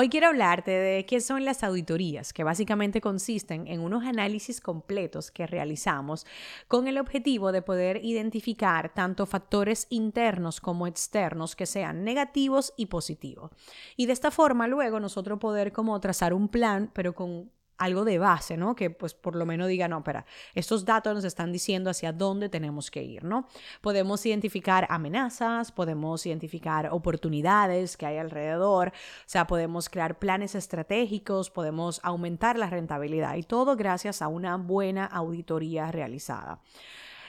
Hoy quiero hablarte de qué son las auditorías, que básicamente consisten en unos análisis completos que realizamos con el objetivo de poder identificar tanto factores internos como externos que sean negativos y positivos. Y de esta forma luego nosotros poder como trazar un plan, pero con algo de base, ¿no? Que pues por lo menos diga, no, espera, estos datos nos están diciendo hacia dónde tenemos que ir, ¿no? Podemos identificar amenazas, podemos identificar oportunidades que hay alrededor, o sea, podemos crear planes estratégicos, podemos aumentar la rentabilidad y todo gracias a una buena auditoría realizada.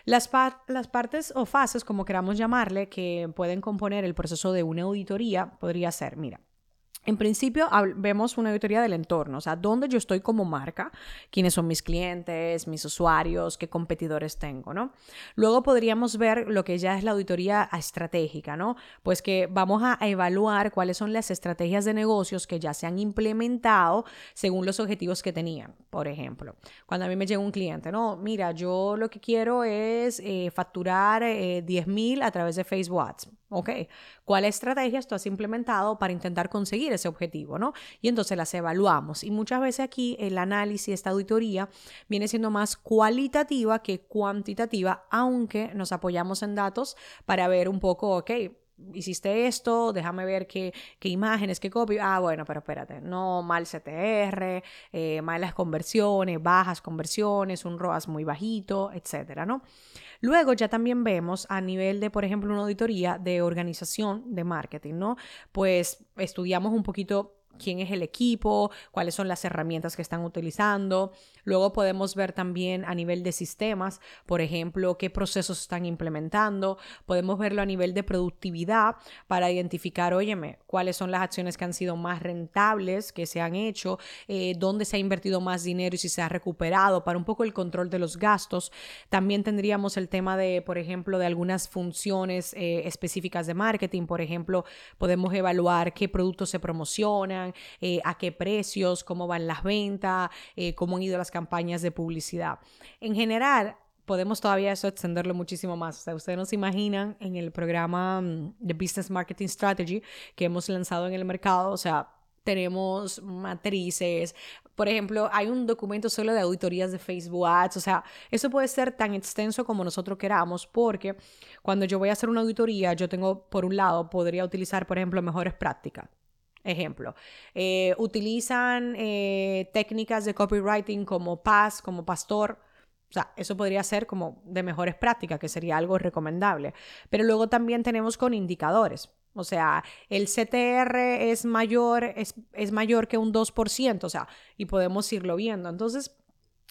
Las, las, partes o fases, como queramos llamarle, que pueden componer el proceso de una auditoría, podría ser, mira, en principio vemos una auditoría del entorno, o sea, dónde yo estoy como marca, quiénes son mis clientes, mis usuarios, qué competidores tengo, ¿no? Luego podríamos ver lo que ya es la auditoría estratégica, ¿no? Pues que vamos a evaluar cuáles son las estrategias de negocios que ya se han implementado según los objetivos que tenían. Por ejemplo, cuando a mí me llega un cliente, no, mira, yo lo que quiero es eh, facturar eh, 10 mil a través de Facebook Ads. Ok, ¿cuáles estrategias tú has implementado para intentar conseguir ese objetivo? ¿no? Y entonces las evaluamos. Y muchas veces aquí el análisis, esta auditoría, viene siendo más cualitativa que cuantitativa, aunque nos apoyamos en datos para ver un poco, ok, hiciste esto, déjame ver qué, qué, imágenes, qué copy. Ah, bueno, pero espérate, no mal CTR, eh, malas conversiones, bajas conversiones, un ROAS muy bajito, etcétera, ¿no? Luego ya también vemos a nivel de, por ejemplo, una auditoría de organización de marketing, ¿no? Pues estudiamos un poquito quién es el equipo, cuáles son las herramientas que están utilizando. Luego podemos ver también a nivel de sistemas, por ejemplo, qué procesos están implementando. Podemos verlo a nivel de productividad para identificar, óyeme, cuáles son las acciones que han sido más rentables, que se han hecho, eh, dónde se ha invertido más dinero y si se ha recuperado, para un poco el control de los gastos. También tendríamos el tema de, por ejemplo, de algunas funciones eh, específicas de marketing. Por ejemplo, podemos evaluar qué productos se promocionan eh, a qué precios, cómo van las ventas, cómo han ido las campañas de publicidad. En general, podemos todavía eso extenderlo muchísimo más. O sea, ustedes no se imaginan en el programa mm, de Business Marketing Strategy que hemos lanzado en el mercado, o sea, tenemos matrices. Por ejemplo, hay un documento solo de auditorías de Facebook Ads. O sea, eso puede ser tan extenso como nosotros queramos, porque cuando yo voy a hacer una auditoría, yo tengo, por un lado, podría utilizar, por ejemplo, mejores prácticas. Ejemplo, eh, utilizan eh, técnicas de copywriting como Paz, como Pastor. O sea, eso podría ser como de mejores prácticas, que sería algo recomendable. Pero luego también tenemos con indicadores. O sea, el CTR es mayor, es, es mayor que un 2%, o sea, y podemos irlo viendo. Entonces,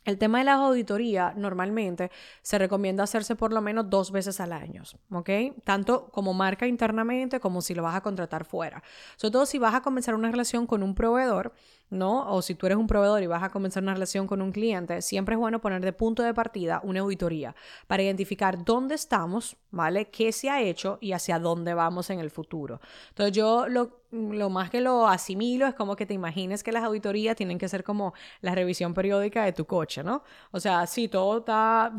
el tema de la auditoría normalmente se recomienda hacerse por lo menos dos veces al año, ¿ok? Tanto como marca internamente como si lo vas a contratar fuera. Sobre todo si vas a comenzar una relación con un proveedor, ¿no? O si tú eres un proveedor y vas a comenzar una relación con un cliente, siempre es bueno poner de punto de partida una auditoría para identificar dónde estamos, ¿vale? ¿Qué se ha hecho y hacia dónde vamos en el futuro? Entonces yo lo, lo más que lo asimilo es como que te imagines que las auditorías tienen que ser como la revisión periódica de tu coche, ¿no? O sea, si todo está,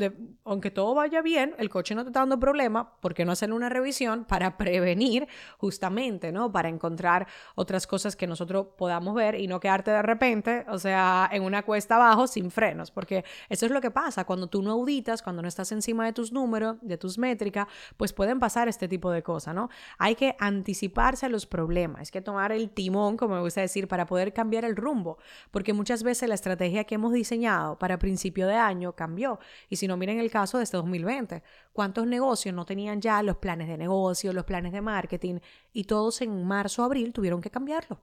aunque todo vaya bien, el coche no te está dando problema, ¿por qué no hacer una revisión para prevenir justamente, ¿no? Para encontrar otras cosas que nosotros podamos ver y no quedar de repente, o sea, en una cuesta abajo sin frenos, porque eso es lo que pasa cuando tú no auditas, cuando no estás encima de tus números, de tus métricas, pues pueden pasar este tipo de cosas, ¿no? Hay que anticiparse a los problemas, hay que tomar el timón, como me gusta decir, para poder cambiar el rumbo, porque muchas veces la estrategia que hemos diseñado para principio de año cambió. Y si no, miren el caso de este 2020, ¿cuántos negocios no tenían ya los planes de negocio, los planes de marketing y todos en marzo, abril tuvieron que cambiarlo?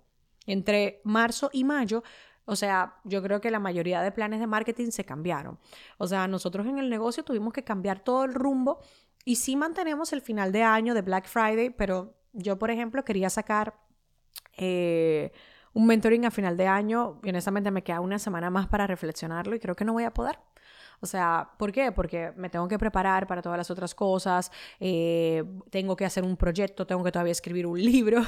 Entre marzo y mayo, o sea, yo creo que la mayoría de planes de marketing se cambiaron. O sea, nosotros en el negocio tuvimos que cambiar todo el rumbo y sí mantenemos el final de año de Black Friday, pero yo, por ejemplo, quería sacar eh, un mentoring a final de año y honestamente me queda una semana más para reflexionarlo y creo que no voy a poder. O sea, ¿por qué? Porque me tengo que preparar para todas las otras cosas, eh, tengo que hacer un proyecto, tengo que todavía escribir un libro.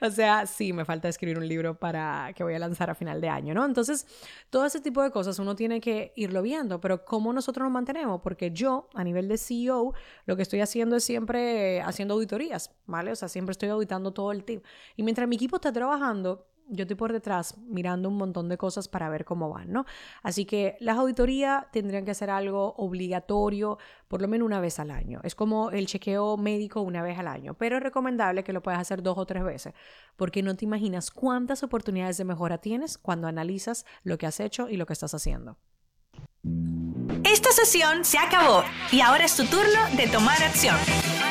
o sea, sí, me falta escribir un libro para que voy a lanzar a final de año, ¿no? Entonces, todo ese tipo de cosas uno tiene que irlo viendo, pero ¿cómo nosotros nos mantenemos? Porque yo, a nivel de CEO, lo que estoy haciendo es siempre haciendo auditorías, ¿vale? O sea, siempre estoy auditando todo el team. Y mientras mi equipo está trabajando, yo estoy por detrás mirando un montón de cosas para ver cómo van, ¿no? Así que las auditorías tendrían que ser algo obligatorio por lo menos una vez al año. Es como el chequeo médico una vez al año, pero es recomendable que lo puedas hacer dos o tres veces, porque no te imaginas cuántas oportunidades de mejora tienes cuando analizas lo que has hecho y lo que estás haciendo. Esta sesión se acabó y ahora es tu turno de tomar acción.